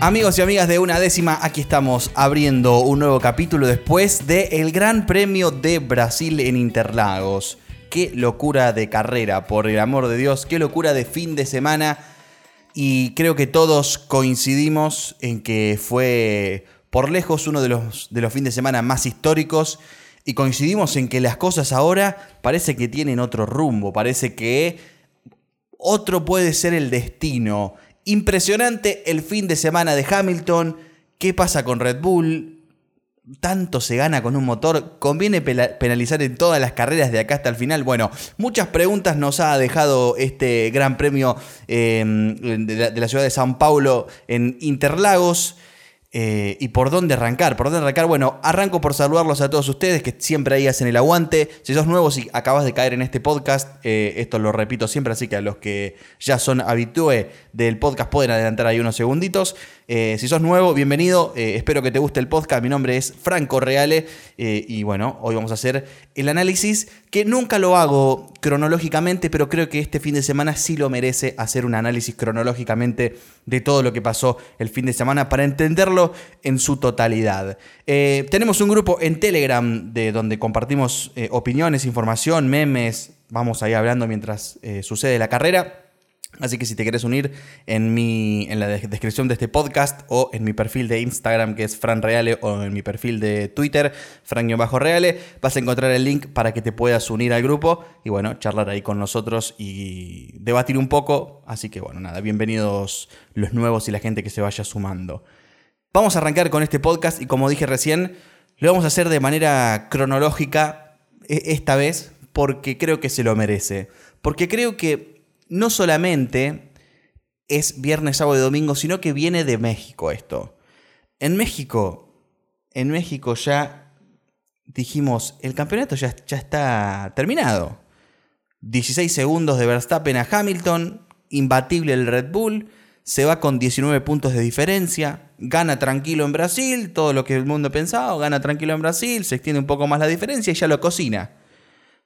Amigos y amigas de una décima, aquí estamos abriendo un nuevo capítulo después del Gran Premio de Brasil en Interlagos. Qué locura de carrera, por el amor de Dios, qué locura de fin de semana. Y creo que todos coincidimos en que fue por lejos uno de los, de los fines de semana más históricos. Y coincidimos en que las cosas ahora parece que tienen otro rumbo, parece que otro puede ser el destino. Impresionante el fin de semana de Hamilton. ¿Qué pasa con Red Bull? tanto se gana con un motor? ¿Conviene penalizar en todas las carreras de acá hasta el final? Bueno, muchas preguntas nos ha dejado este gran premio em, de, la, ciudad de San Paulo en Interlagos. Eh, ¿Y por dónde arrancar? ¿Por dónde arrancar? Bueno, arranco por saludarlos a todos ustedes que siempre ahí hacen el aguante. Si sos nuevo, si acabas de caer en este podcast, eh, esto lo repito siempre, así que a los que ya son habitué del podcast pueden adelantar ahí unos segunditos. Eh, si sos nuevo, bienvenido. Eh, espero que te guste el podcast. Mi nombre es Franco Reale. Eh, y bueno, hoy vamos a hacer el análisis que nunca lo hago cronológicamente, pero creo que este fin de semana sí lo merece hacer un análisis cronológicamente de todo lo que pasó el fin de semana para entenderlo en su totalidad. tenemos un grupo en Telegram de donde compartimos opiniones, información, memes. Vamos ahí hablando mientras sucede la carrera. Así que si te quieres unir en, mi, en la descripción de este podcast o en mi perfil de Instagram que es Fran Reale o en mi perfil de Twitter, Fran-Reale, vas a encontrar el link para que te puedas unir al grupo y bueno, charlar ahí con nosotros y debatir un poco. Así que bueno, nada, bienvenidos los nuevos y la gente que se vaya sumando. Vamos a arrancar con este podcast y como dije recién, lo vamos a hacer de manera cronológica e, esta vez porque creo que se lo merece. Porque creo que no solamente es viernes, sábado y domingo, sino que viene de México esto. En México, en México ya dijimos, el campeonato ya, ya está terminado. 16 segundos de Verstappen a Hamilton, imbatible el Red Bull, se va con 19 puntos de diferencia, gana tranquilo en Brasil, todo lo que el mundo pensaba, gana tranquilo en Brasil, se extiende un poco más la diferencia y ya lo cocina.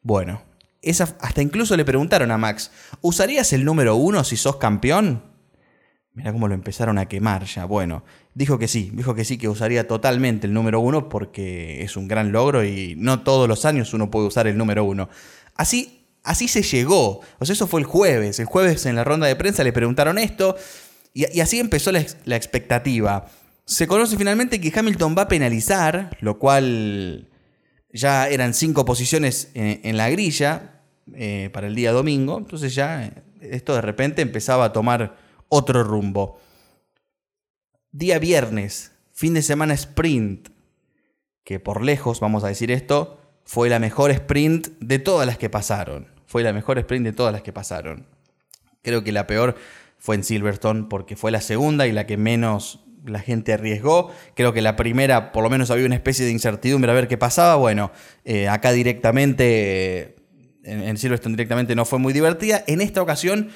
Bueno, hasta incluso le preguntaron a Max, ¿usarías el número uno si sos campeón? Mira cómo lo empezaron a quemar ya. Bueno, dijo que sí, dijo que sí, que usaría totalmente el número uno porque es un gran logro y no todos los años uno puede usar el número uno. Así, así se llegó. O sea, eso fue el jueves. El jueves en la ronda de prensa le preguntaron esto y, así empezó la, expectativa. Se conoce finalmente que Hamilton va a penalizar, lo cual ya eran cinco posiciones en la grilla, eh, para el día domingo, entonces ya eh, esto de repente empezaba a tomar otro rumbo. Día viernes, fin de semana sprint, que por lejos, vamos a decir esto, fue la mejor sprint de todas las que pasaron. Fue la mejor sprint de todas las que pasaron. Creo que la peor fue en Silverstone porque fue la segunda y la que menos la gente arriesgó. Creo que la primera, por lo menos había una especie de incertidumbre a ver qué pasaba. Bueno, eh, acá directamente en, Silverstone directamente no fue muy divertida. En esta ocasión,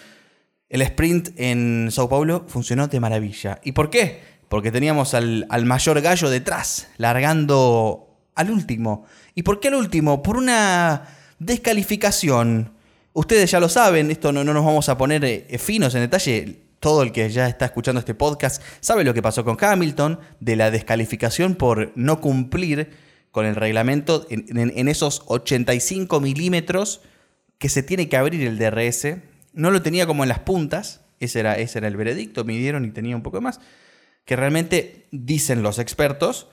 el sprint en Sao Paulo funcionó de maravilla. ¿Y por qué? Porque teníamos al, mayor gallo detrás, largando al último. ¿Y por qué al último? Por una descalificación. Ustedes ya lo saben, esto no, no nos vamos a poner eh, finos en detalle. Todo el que ya está escuchando este podcast sabe lo que pasó con Hamilton, de la descalificación por no cumplir con el reglamento en, esos 85 milímetros que se tiene que abrir el DRS. No lo tenía como en las puntas, ese era, el veredicto, midieron y tenía un poco más, que realmente dicen los expertos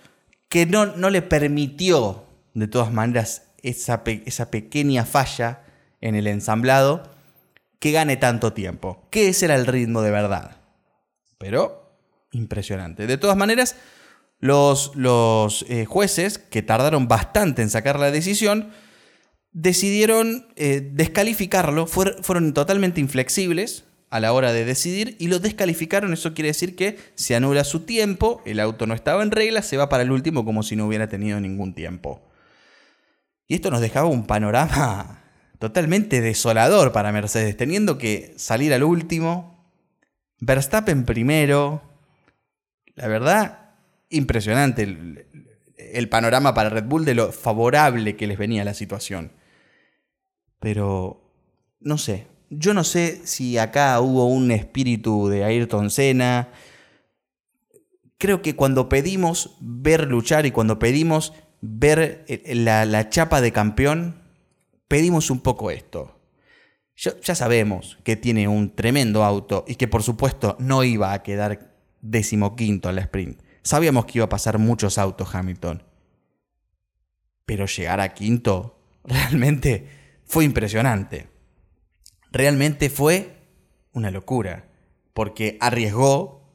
que no, le permitió de todas maneras esa pequeña falla en el ensamblado que gane tanto tiempo, que ese era el ritmo de verdad. Pero impresionante. De todas maneras, los, eh, jueces, que tardaron bastante en sacar la decisión, decidieron eh, descalificarlo, fueron totalmente inflexibles a la hora de decidir y lo descalificaron. Eso quiere decir que se anula su tiempo, el auto no estaba en regla, se va para el último como si no hubiera tenido ningún tiempo. Y esto nos dejaba un panorama totalmente desolador para Mercedes, teniendo que salir al último, Verstappen primero. La verdad, impresionante el, panorama para Red Bull de lo favorable que les venía la situación. Pero, no sé, yo no sé si acá hubo un espíritu de Ayrton Senna. creo que cuando pedimos ver luchar y cuando pedimos ver eh, la, chapa de campeón, pedimos un poco esto. Ya, sabemos que tiene un tremendo auto y que por supuesto no iba a quedar decimoquinto en la sprint. Sabíamos que iba a pasar muchos autos Hamilton. Pero llegar a quinto realmente fue impresionante. Realmente fue una locura. Porque arriesgó,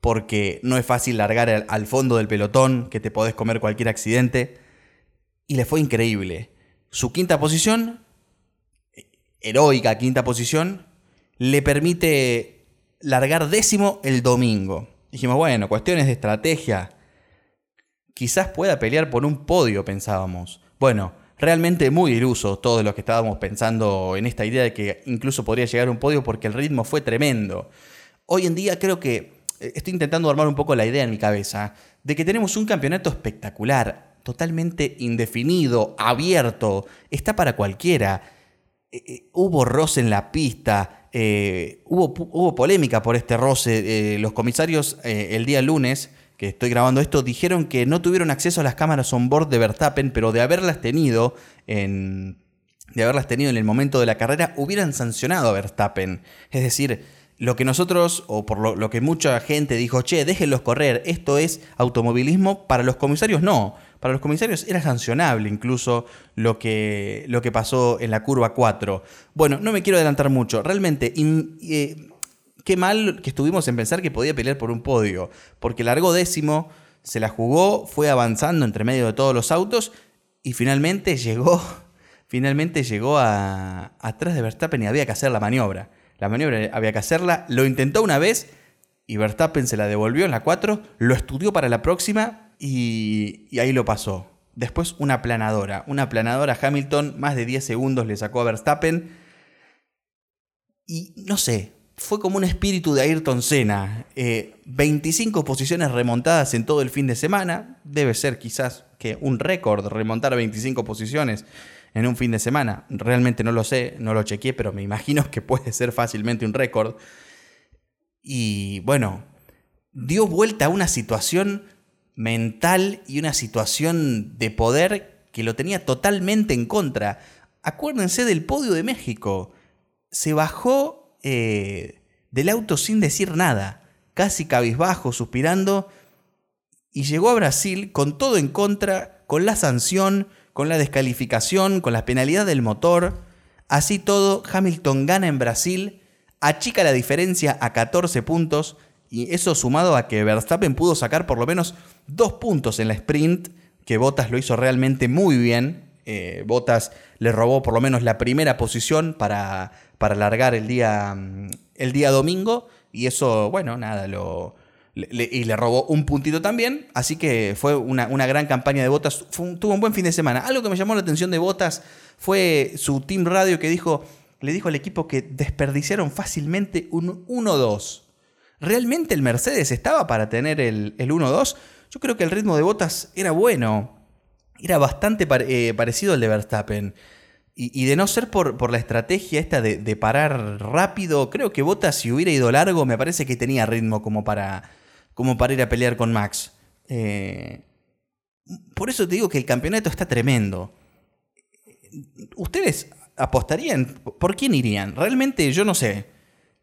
porque no es fácil largar al, fondo del pelotón, que te podés comer cualquier accidente. Y le fue increíble. Su quinta posición, heroica quinta posición, le permite largar décimo el domingo. Dijimos, bueno, cuestiones de estrategia. Quizás pueda pelear por un podio, pensábamos. Bueno, realmente muy iluso todos los que estábamos pensando en esta idea de que incluso podría llegar a un podio porque el ritmo fue tremendo. Hoy en día creo que eh, estoy intentando armar un poco la idea en mi cabeza de que tenemos un campeonato espectacular, totalmente indefinido, abierto, está para cualquiera. Eh, eh, hubo roce en la pista, hubo, hubo, polémica por este roce. los comisarios el día lunes que estoy grabando esto, dijeron que no tuvieron acceso a las cámaras on board de Verstappen, pero de haberlas tenido en, de haberlas tenido en el momento de la carrera, hubieran sancionado a Verstappen. Es decir, lo que nosotros, o por lo, que mucha gente dijo, che, déjenlos correr, esto es automovilismo, para los comisarios no. Para los comisarios era sancionable incluso lo que, lo que pasó en la curva 4. Bueno, no me quiero adelantar mucho. Realmente, eh, qué mal que estuvimos en pensar que podía pelear por un podio, porque largó décimo, se la jugó, fue avanzando entre medio de todos los autos y finalmente llegó, finalmente llegó a, atrás de Verstappen y había que hacer la maniobra. La maniobra había que hacerla, lo intentó una vez y Verstappen se la devolvió en la 4, lo estudió para la próxima y, ahí lo pasó. Después una planadora, una planadora Hamilton, más de 10 segundos le sacó a Verstappen. Y no sé, fue como un espíritu de Ayrton Senna. 25 eh, posiciones remontadas en todo el fin de semana. Debe ser quizás que un récord remontar a 25 posiciones en un fin de semana. Realmente no lo sé, no lo chequeé, pero me imagino que puede ser fácilmente un récord. Y bueno, dio vuelta a una situación mental y una situación de poder que lo tenía totalmente en contra. Acuérdense del podio de México. Se bajó eh, del auto sin decir nada, casi cabizbajo, suspirando, y llegó a Brasil con todo en contra, con la sanción, con la descalificación, con la penalidad del motor. Así todo, Hamilton gana en Brasil, achica la diferencia a 14 puntos, y eso sumado a que Verstappen pudo sacar por lo menos dos puntos en la sprint, que Bottas lo hizo realmente muy bien. Eh, Bottas le robó por lo menos la primera posición para, para largar el día, mm, el día domingo. Y eso, bueno, nada, lo, y le robó un puntito también. Así que fue una, gran campaña de Botas. tuvo un buen fin de semana. Algo que me llamó la atención de Botas fue su team radio que dijo, le dijo al equipo que desperdiciaron fácilmente un 1-2. ¿Realmente el Mercedes estaba para tener el, el 1-2? Yo creo que el ritmo de Botas era bueno. Era bastante eh, parecido al de Verstappen. Y, de no ser por, la estrategia esta de, parar rápido, creo que Bottas si hubiera ido largo me parece que tenía ritmo como para, como para ir a pelear con Max. Eh, por eso te digo que el campeonato está tremendo. ¿Ustedes apostarían? ¿Por quién irían? Realmente yo no sé.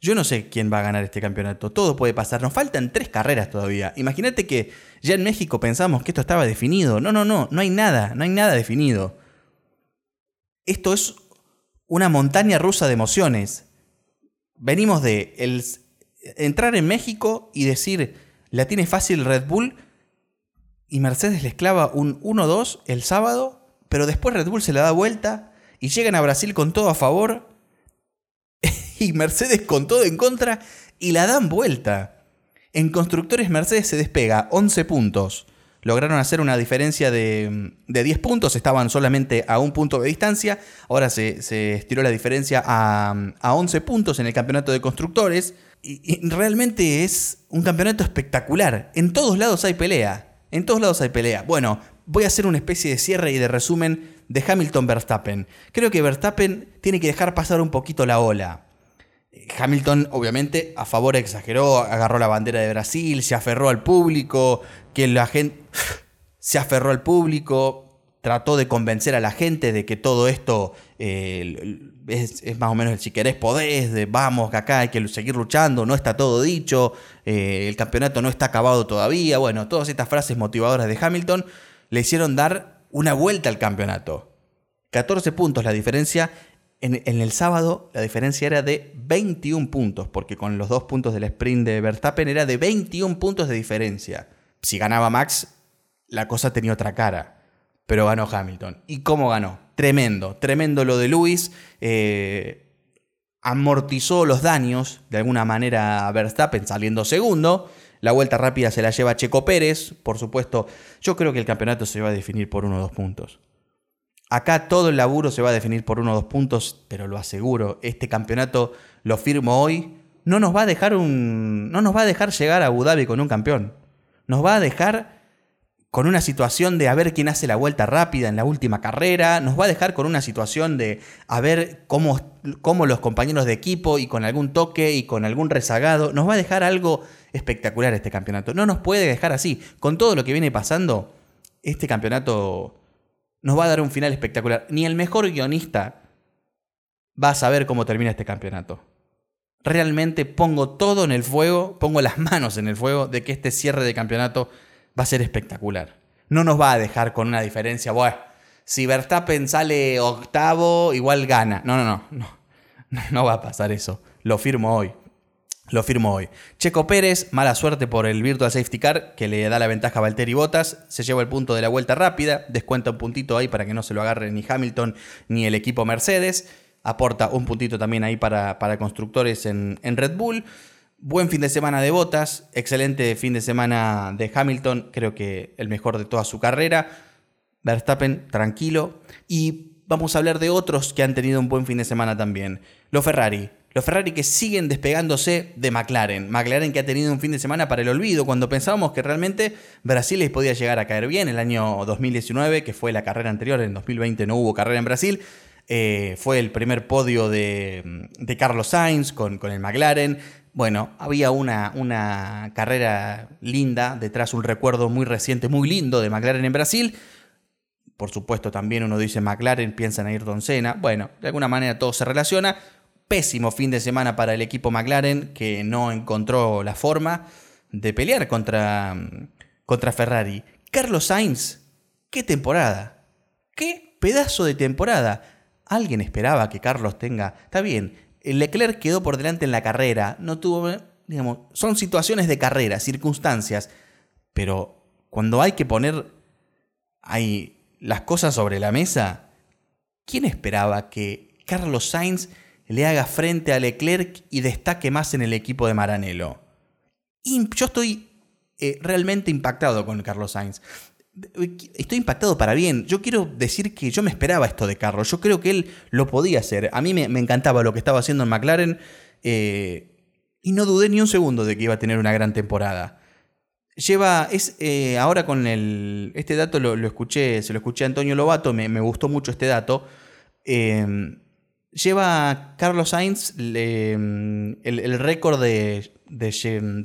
Yo no sé quién va a ganar este campeonato. Todo puede pasar. Nos faltan tres carreras todavía. Imagínate que ya en México pensamos que esto estaba definido. No, no, no. No hay nada. No hay nada definido esto es una montaña rusa de emociones. Venimos de entrar en México y decir, la tiene fácil Red Bull y Mercedes le clava un 1-2 el sábado, pero después Red Bull se la da vuelta y llegan a Brasil con todo a favor y Mercedes con todo en contra y la dan vuelta. En constructores Mercedes se despega 11 puntos. Lograron hacer una diferencia de, 10 puntos, estaban solamente a un punto de distancia, ahora se, estiró la diferencia a, 11 puntos en el campeonato de constructores, y, realmente es un campeonato espectacular, en todos lados hay pelea, en todos lados hay pelea. Bueno, voy a hacer una especie de cierre y de resumen de Hamilton Verstappen. Creo que Verstappen tiene que dejar pasar un poquito la ola. Hamilton, obviamente, a favor exageró, agarró la bandera de Brasil, se aferró al público, que la gente se aferró al público, trató de convencer a la gente de que todo esto eh, es, más o menos el si querés podés, de vamos, que acá hay que seguir luchando, no está todo dicho, eh, el campeonato no está acabado todavía. Bueno, todas estas frases motivadoras de Hamilton le hicieron dar una vuelta al campeonato. 14 puntos la diferencia en, el sábado la diferencia era de 21 puntos, porque con los dos puntos del sprint de Verstappen era de 21 puntos de diferencia. Si ganaba Max, la cosa tenía otra cara, pero ganó Hamilton. ¿Y cómo ganó? Tremendo, tremendo lo de Lewis. Eh, amortizó los daños de alguna manera Verstappen saliendo segundo. La vuelta rápida se la lleva Checo Pérez, por supuesto. Yo creo que el campeonato se va a definir por uno o dos puntos. Acá todo el laburo se va a definir por uno o dos puntos, pero lo aseguro, este campeonato lo firmo hoy, no nos va a dejar un no nos va a dejar llegar a Abu Dhabi con un campeón. Nos va a dejar con una situación de a ver quién hace la vuelta rápida en la última carrera, nos va a dejar con una situación de a ver cómo, cómo los compañeros de equipo y con algún toque y con algún rezagado, nos va a dejar algo espectacular este campeonato. No nos puede dejar así. Con todo lo que viene pasando, este campeonato nos va a dar un final espectacular. Ni el mejor guionista va a saber cómo termina este campeonato. Realmente pongo todo en el fuego, pongo las manos en el fuego de que este cierre de campeonato va a ser espectacular. No nos va a dejar con una diferencia, bueno, si Verstappen sale octavo, igual gana. No, no, no, no. No va a pasar eso. Lo firmo hoy. Lo firmo hoy. Checo Pérez, mala suerte por el Virtual Safety Car, que le da la ventaja a Valtteri Bottas. Se lleva el punto de la vuelta rápida. Descuenta un puntito ahí para que no se lo agarre ni Hamilton ni el equipo Mercedes. Aporta un puntito también ahí para, para constructores en, en Red Bull. Buen fin de semana de Bottas. Excelente fin de semana de Hamilton. Creo que el mejor de toda su carrera. Verstappen, tranquilo. Y vamos a hablar de otros que han tenido un buen fin de semana también. Los Ferrari. Los Ferrari que siguen despegándose de McLaren. McLaren que ha tenido un fin de semana para el olvido, cuando pensábamos que realmente Brasil les podía llegar a caer bien. El año 2019, que fue la carrera anterior, en 2020 no hubo carrera en Brasil. Eh, fue el primer podio de, Carlos Sainz con, el McLaren. Bueno, había una, una carrera linda, detrás un recuerdo muy reciente, muy lindo de McLaren en Brasil. Por supuesto, también uno dice McLaren, piensa en Ayrton Senna. Bueno, de alguna manera todo se relaciona pésimo fin de semana para el equipo McLaren, que no encontró la forma de pelear contra, contra Ferrari. Carlos Sainz, qué temporada, qué pedazo de temporada. Alguien esperaba que Carlos tenga... Está bien, Leclerc quedó por delante en la carrera, no tuvo... Digamos, son situaciones de carrera, circunstancias, pero cuando hay que poner hay las cosas sobre la mesa, ¿quién esperaba que Carlos Sainz le haga frente a Leclerc y destaque más en el equipo de Maranello. yo estoy eh, realmente impactado con Carlos Sainz. Estoy impactado para bien. Yo quiero decir que yo me esperaba esto de Carlos. Yo creo que él lo podía hacer. A mí me, encantaba lo que estaba haciendo en McLaren. Eh, y no dudé ni un segundo de que iba a tener una gran temporada. Lleva, eh, ahora con el, este dato lo, escuché, se lo escuché a Antonio Lobato, me, gustó mucho este dato. Lleva Carlos Sainz mm, el, récord de,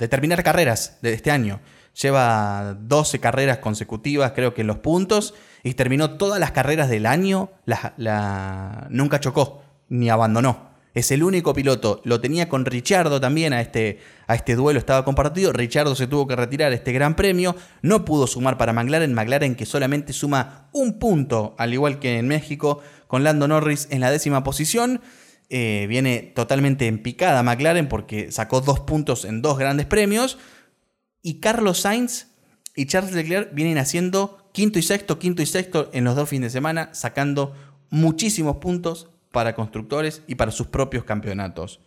terminar carreras de este año. Lleva 12 carreras consecutivas, creo que en los puntos, y terminó todas las carreras del año, nunca chocó ni abandonó. Es el único piloto. Lo tenía con Richardo también a este, a este duelo, estaba compartido. Richardo se tuvo que retirar este gran premio. No pudo sumar para McLaren. McLaren que solamente suma un punto, al igual que en México, con Lando Norris en la décima posición. Eh, viene totalmente en picada McLaren porque sacó dos puntos en dos grandes premios. Y Carlos Sainz y Charles Leclerc vienen haciendo quinto y sexto, quinto y sexto en los dos fines de semana, sacando muchísimos puntos para constructores y para sus propios campeonatos.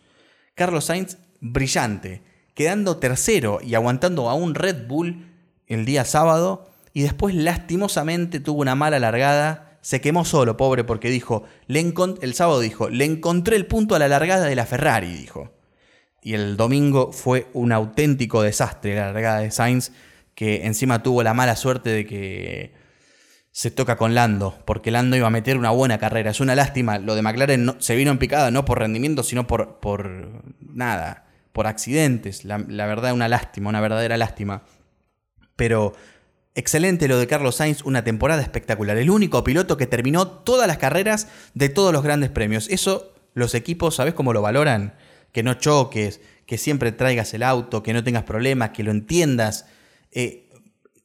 Carlos Sainz, brillante, quedando tercero y aguantando a un Red Bull el día sábado y después lastimosamente tuvo una mala largada se quemó solo, pobre, porque dijo, el sábado dijo, le encontré el punto a la largada de la Ferrari, dijo. Y el domingo fue un auténtico desastre la largada de Sainz, que encima tuvo la mala suerte de que se toca con Lando, porque Lando iba a meter una buena carrera. Es una lástima, lo de McLaren se vino en picada no por rendimiento, sino por, por nada, por accidentes. La, la verdad, una lástima, una verdadera lástima. Pero excelente lo de Carlos Sainz, una temporada espectacular. El único piloto que terminó todas las carreras de todos los grandes premios. Eso los equipos, ¿sabes cómo lo valoran? Que no choques, que siempre traigas el auto, que no tengas problemas, que lo entiendas. Eh,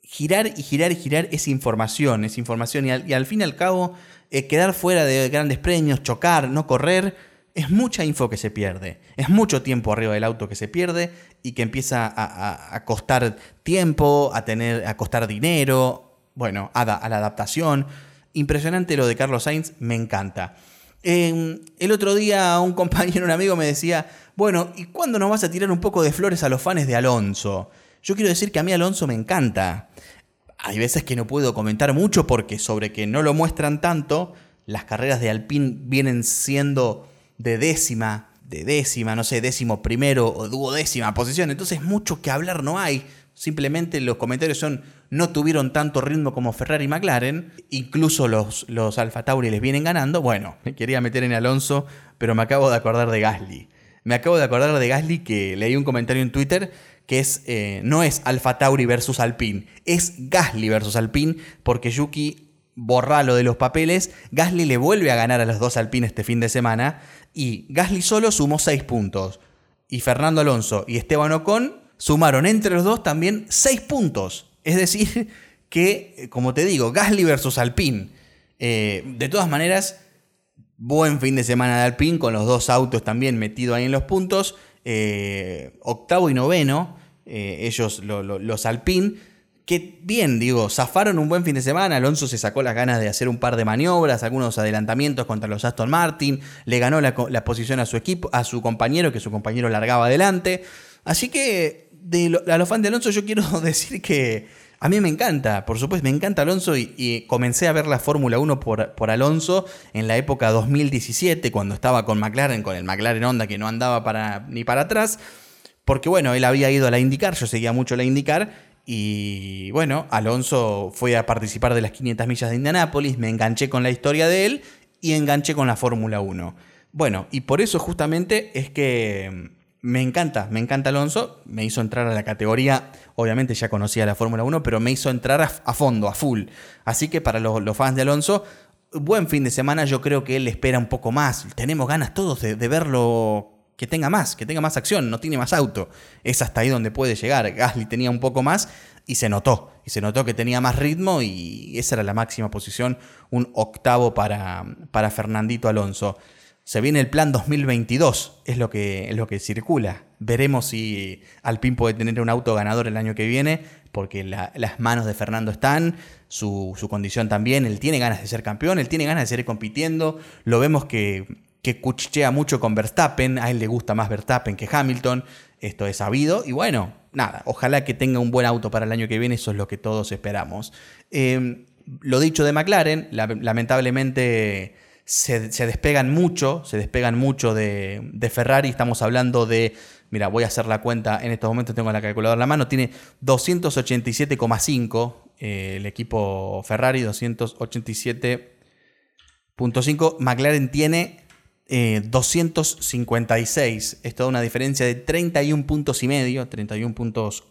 girar y girar y girar es información, es información. Y al, fin y al cabo, eh, quedar fuera de grandes premios, chocar, no correr, es mucha info que se pierde. Es mucho tiempo arriba del auto que se pierde y que empieza a, costar tiempo, a, tener, a costar dinero, bueno, a, a la adaptación. Impresionante lo de Carlos Sainz, me encanta el otro día un compañero, un amigo me decía, bueno, ¿y cuándo nos vas a tirar un poco de flores a los fans de Alonso? Yo quiero decir que a mí Alonso me encanta. Hay veces que no puedo comentar mucho porque sobre que no lo muestran tanto, las carreras de Alpine vienen siendo de décima, de décima, no sé, décimo primero o duodécima posición. Entonces mucho que hablar no hay. Simplemente los comentarios son no tuvieron tanto ritmo como Ferrari y McLaren, incluso los, los Alfa Tauri les vienen ganando. Bueno, me quería meter en Alonso, pero me acabo de acordar de Gasly. Me acabo de acordar de Gasly que leí un comentario en Twitter que es, eh, no es Alfa Tauri versus Alpine, es Gasly versus Alpine, porque Yuki borra lo de los papeles, Gasly le vuelve a ganar a los dos Alpine este fin de semana, y Gasly solo sumó 6 puntos, y Fernando Alonso y Esteban Ocon sumaron entre los dos también 6 puntos. Es decir, que, eh, como te digo, Gasly versus Alpine. Eh, de todas maneras, buen fin de semana de Alpine, con los dos autos también metidos ahí en los puntos. Eh, octavo y noveno, ellos los Alpine. Que bien, digo, zafaron un buen fin de semana. Alonso se sacó las ganas de hacer un par de maniobras, algunos adelantamientos contra los Aston Martin. Le ganó la, la posición a su equipo, a su compañero, que su compañero largaba adelante. Así que a los fans de Alonso yo quiero decir que a mí me encanta, por supuesto, me encanta Alonso y, comencé a ver la Fórmula 1 por, por, Alonso en la época 2017, cuando estaba con McLaren, con el McLaren Honda que no andaba para, ni para atrás, porque bueno, él había ido a la IndyCar, yo seguía mucho la IndyCar. Y bueno, Alonso fue a participar de las 500 millas de Indianápolis, me enganché con la historia de él y enganché con la Fórmula 1. Bueno, y por eso justamente es que me encanta, me encanta Alonso, me hizo entrar a la categoría, obviamente ya conocía la Fórmula 1, pero me hizo entrar a, fondo, a full. Así que para los, fans de Alonso, buen fin de semana, yo creo que él espera un poco más. Tenemos ganas todos de, verlo que tenga más, que tenga más acción, no tiene más auto. Es hasta ahí donde puede llegar. Gasly tenía un poco más y se notó. Y se notó que tenía más ritmo y esa era la máxima posición, un octavo para, para Fernandito Alonso. Se viene el plan 2022, es lo que, es lo que circula. Veremos si Alpine puede tener un auto ganador el año que viene, porque las manos de Fernando están, su, condición también. Él tiene ganas de ser campeón, él tiene ganas de seguir compitiendo. Lo vemos que, que cuchichea mucho con Verstappen, a él le gusta más Verstappen que Hamilton, esto es sabido. Y bueno, nada, ojalá que tenga un buen auto para el año que viene, eso es lo que todos esperamos. Eh, lo dicho de McLaren, lamentablemente se, despegan mucho, se despegan mucho de, Ferrari. Estamos hablando de, mira, voy a hacer la cuenta, en estos momentos tengo la calculadora en la mano, tiene 287,5 eh, el equipo Ferrari, 287.5. McLaren tiene 256. Eh, Esto da una diferencia de 31 puntos y medio, 31 puntos,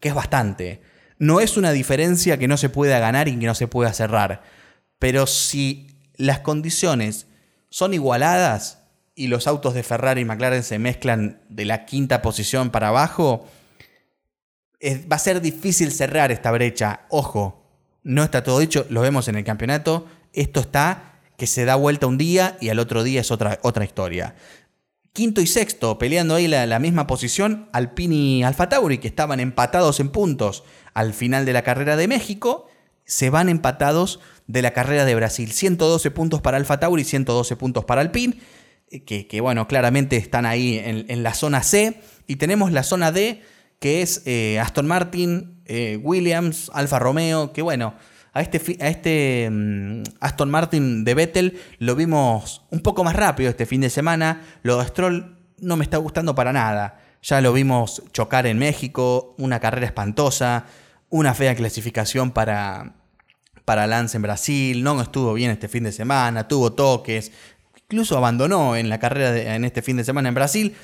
que es bastante. No es una diferencia que no se pueda ganar y que no se pueda cerrar. Pero si las condiciones son igualadas y los autos de Ferrari y McLaren se mezclan de la quinta posición para abajo, va a ser difícil cerrar esta brecha. Ojo, no está todo dicho, lo vemos en el campeonato, esto está que se da vuelta un día y al otro día es otra, otra historia. Quinto y sexto, peleando ahí la, la misma posición, Alpine y Alfa Tauri, que estaban empatados en puntos al final de la carrera de México, se van empatados de la carrera de Brasil. 112 puntos para Alfa Tauri, 112 puntos para Alpine, eh, que, que bueno, claramente están ahí en, la zona C. Y tenemos la zona D, que es eh, Aston Martin, eh, Williams, Alfa Romeo, que bueno, a este, a este mm, Aston Martin de Vettel lo vimos un poco más rápido este fin de semana. Lo de Stroll no me está gustando para nada. Ya lo vimos chocar en México, una carrera espantosa, una fea clasificación para, para Lance en Brasil, no estuvo bien este fin de semana, tuvo toques, incluso abandonó en la carrera en este fin de semana en Brasil.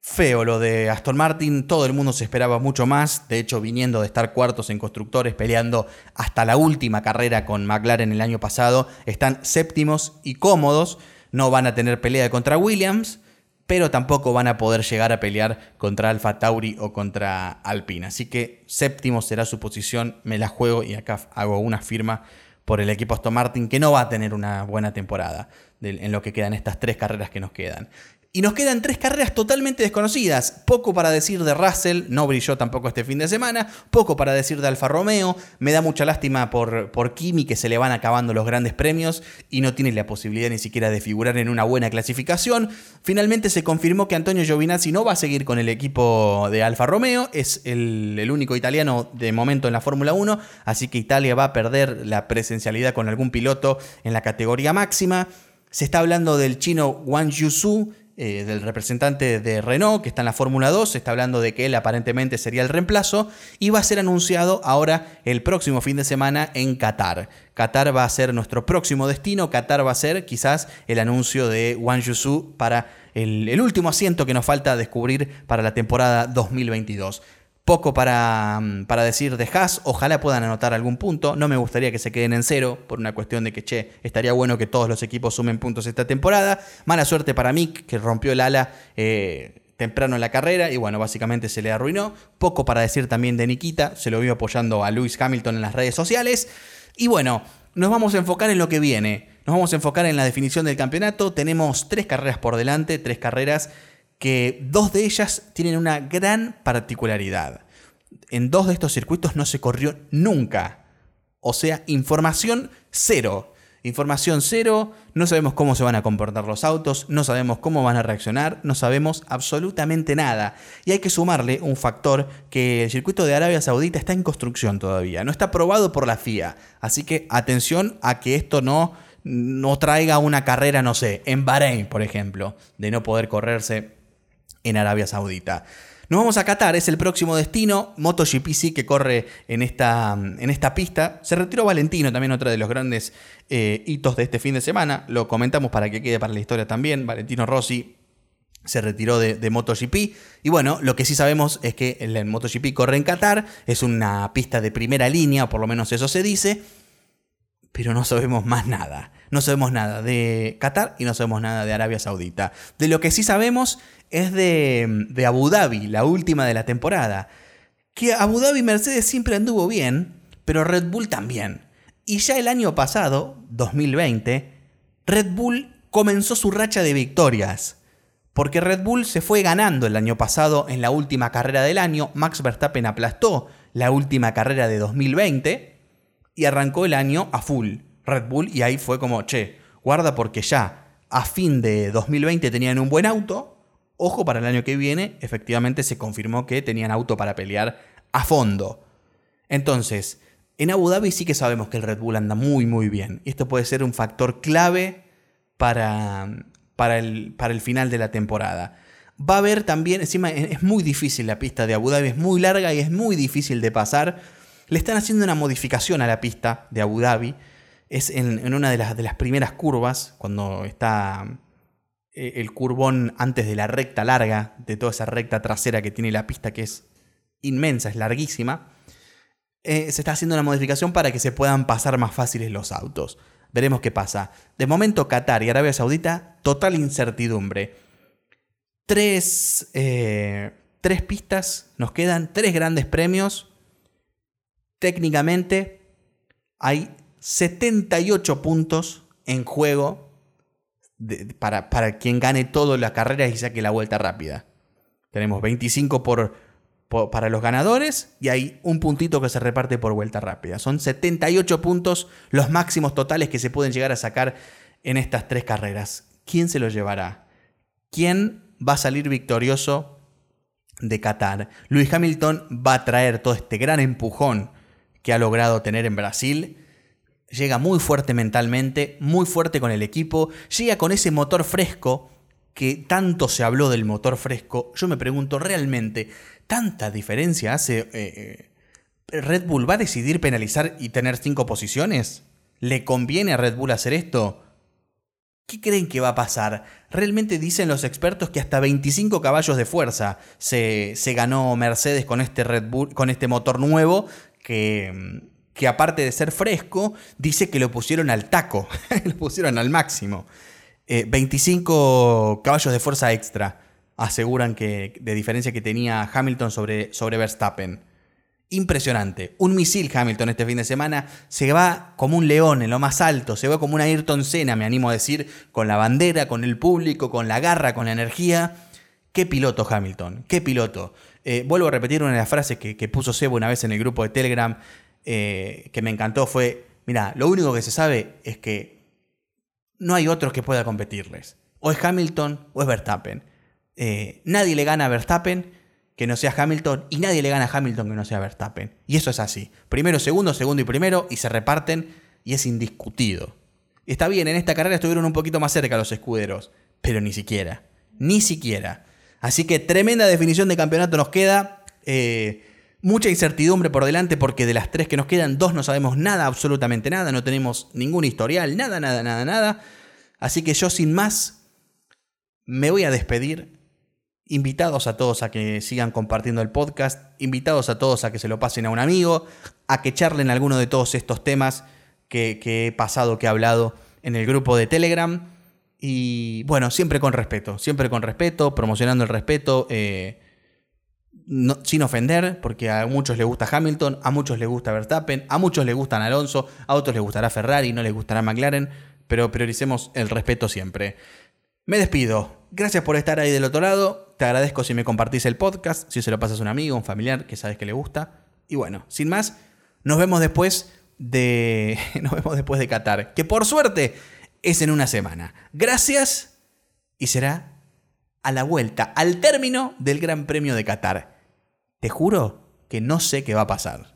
Feo lo de Aston Martin, todo el mundo se esperaba mucho más, de hecho viniendo de estar cuartos en constructores, peleando hasta la última carrera con McLaren el año pasado, están séptimos y cómodos, no van a tener pelea contra Williams, pero tampoco van a poder llegar a pelear contra Alfa Tauri o contra Alpine. Así que séptimo será su posición, me la juego y acá hago una firma por el equipo Aston Martin que no va a tener una buena temporada en lo que quedan estas tres carreras que nos quedan. Y nos quedan tres carreras totalmente desconocidas. Poco para decir de Russell, no brilló tampoco este fin de semana. Poco para decir de Alfa Romeo. Me da mucha lástima por, por Kimi que se le van acabando los grandes premios y no tiene la posibilidad ni siquiera de figurar en una buena clasificación. Finalmente se confirmó que Antonio Giovinazzi no va a seguir con el equipo de Alfa Romeo. Es el, el único italiano de momento en la Fórmula 1. Así que Italia va a perder la presencialidad con algún piloto en la categoría máxima. Se está hablando del chino Wang Yusu eh, del representante de Renault, que está en la Fórmula 2, se está hablando de que él aparentemente sería el reemplazo, y va a ser anunciado ahora el próximo fin de semana en Qatar. Qatar va a ser nuestro próximo destino, Qatar va a ser quizás el anuncio de Wang Yusu para el, el último asiento que nos falta descubrir para la temporada 2022. Poco para, mm, para, decir de Haas, ojalá puedan anotar algún punto, no me gustaría que se queden en cero por una cuestión de que, che, estaría bueno que todos los equipos sumen puntos esta temporada. Mala suerte para Mick, que rompió el ala eh, temprano en la carrera y bueno, básicamente se le arruinó. Poco para decir también de Nikita, se lo vio apoyando a Lewis Hamilton en las redes sociales. Y bueno, nos vamos a enfocar en lo que viene. Nos vamos a enfocar en la definición del campeonato. Tenemos tres carreras por delante, tres carreras que dos de ellas tienen una gran particularidad. En dos de estos circuitos no se corrió nunca. O sea, información cero. Información cero, no sabemos cómo se van a comportar los autos, no sabemos cómo van a reaccionar, no sabemos absolutamente nada. Y hay que sumarle un factor que el circuito de Arabia Saudita está en construcción todavía, no está aprobado por la FIA. Así que atención a que esto no, no traiga una carrera, no sé, en Bahrein, por ejemplo, de no poder correrse en Arabia Saudita. Nos vamos a Qatar, es el próximo destino. MotoGP sí que corre en esta, en esta pista. Se retiró Valentino, también otro de los grandes eh, hitos de este fin de semana. Lo comentamos para que quede para la historia también. Valentino Rossi se retiró de, MotoGP. Y bueno, lo que sí sabemos es que el MotoGP corre en Qatar. Es una pista de primera línea, o por lo menos eso se dice. Pero no sabemos más nada. No sabemos nada de Qatar y no sabemos nada de Arabia Saudita. De lo que sí sabemos es de, de Abu Dhabi, la última de la temporada. Que Abu Dhabi Mercedes siempre anduvo bien, pero Red Bull también. Y ya el año pasado, 2020, Red Bull comenzó su racha de victorias. Porque Red Bull se fue ganando el año pasado en la última carrera del año. Max Verstappen aplastó la última carrera de 2020 y arrancó el año a full. Red Bull y ahí fue como, che, guarda porque ya a fin de 2020 tenían un buen auto. Ojo, para el año que viene, efectivamente se confirmó que tenían auto para pelear a fondo. Entonces, en Abu Dhabi sí que sabemos que el Red Bull anda muy, muy bien. Esto puede ser un factor clave para, para, el, para el final de la temporada. Va a haber también, encima es muy difícil la pista de Abu Dhabi, es muy larga y es muy difícil de pasar. Le están haciendo una modificación a la pista de Abu Dhabi es en, una de las, primeras curvas, cuando está eh, el curvón antes de la recta larga, de toda esa recta trasera que tiene la pista, que es inmensa, es larguísima, eh, se está haciendo una modificación para que se puedan pasar más fáciles los autos. Veremos qué pasa. De momento, Qatar y Arabia Saudita, total incertidumbre. Tres, eh, tres pistas, nos quedan tres grandes premios. Técnicamente, hay 78 puntos en juego para, para, quien gane toda la carrera y saque la vuelta rápida. Tenemos 25 por, para los ganadores y hay un puntito que se reparte por vuelta rápida. Son 78 puntos los máximos totales que se pueden llegar a sacar en estas tres carreras. ¿Quién se lo llevará? ¿Quién va a salir victorioso de Qatar? Luis Hamilton va a traer todo este gran empujón que ha logrado tener en Brasil llega muy fuerte mentalmente, muy fuerte con el equipo, llega con ese motor fresco que tanto se habló del motor fresco. Yo me pregunto, ¿realmente tanta diferencia hace eh, ¿Red Bull va a decidir penalizar y tener cinco posiciones? ¿Le conviene a Red Bull hacer esto? ¿Qué creen que va a pasar? Realmente dicen los expertos que hasta 25 caballos de fuerza se, ganó Mercedes con este Red Bull, con este motor nuevo que, que aparte de ser fresco, dice que lo pusieron al taco, lo pusieron al máximo. 25 eh, caballos de fuerza extra aseguran que de diferencia que tenía Hamilton sobre, sobre Verstappen. Impresionante. Un misil Hamilton este fin de semana se va como un león en lo más alto, se va como una Ayrton Senna, me animo a decir, con la bandera, con el público, con la garra, con la energía. Qué piloto Hamilton, qué piloto. Eh, vuelvo a repetir una de las frases que, puso Sebo una vez en el grupo de Telegram, eh, que me encantó, fue, mira, lo único que se sabe es que no hay otros que pueda competirles. O es Hamilton o es Verstappen. Eh, nadie le gana a Verstappen que no sea Hamilton y nadie le gana a Hamilton que no sea Verstappen. Y eso es así. Primero, segundo, segundo y primero y se reparten y es indiscutido. Está bien, en esta carrera estuvieron un poquito más cerca los escuderos, pero ni siquiera. Ni siquiera. Así que tremenda definición de campeonato nos queda. Eh, mucha incertidumbre por delante porque de las tres que nos quedan, dos no sabemos nada, absolutamente nada. No tenemos ningún historial, nada, nada, nada, nada. Así que yo sin más me voy a despedir invitados a todos a que sigan compartiendo el podcast, invitados a todos a que se lo pasen a un amigo, a que charlen alguno de todos estos temas que, he pasado, que he hablado en el grupo de Telegram. Y bueno, siempre con respeto, siempre con respeto, promocionando el respeto, eh, sin ofender, porque a muchos les gusta Hamilton, a muchos les gusta Verstappen, a muchos les gustan Alonso, a otros les gustará Ferrari, no les gustará McLaren, pero prioricemos el respeto siempre. Me despido. Gracias por estar ahí del otro lado. Te agradezco si me compartís el podcast, si se lo pasas a un amigo, un familiar que sabes que le gusta. Y bueno, sin más, nos vemos después de. Nos vemos después de Qatar. Que por suerte es en una semana. Gracias. Y será a la vuelta, al término del Gran Premio de Qatar. Te juro que no sé qué va a pasar.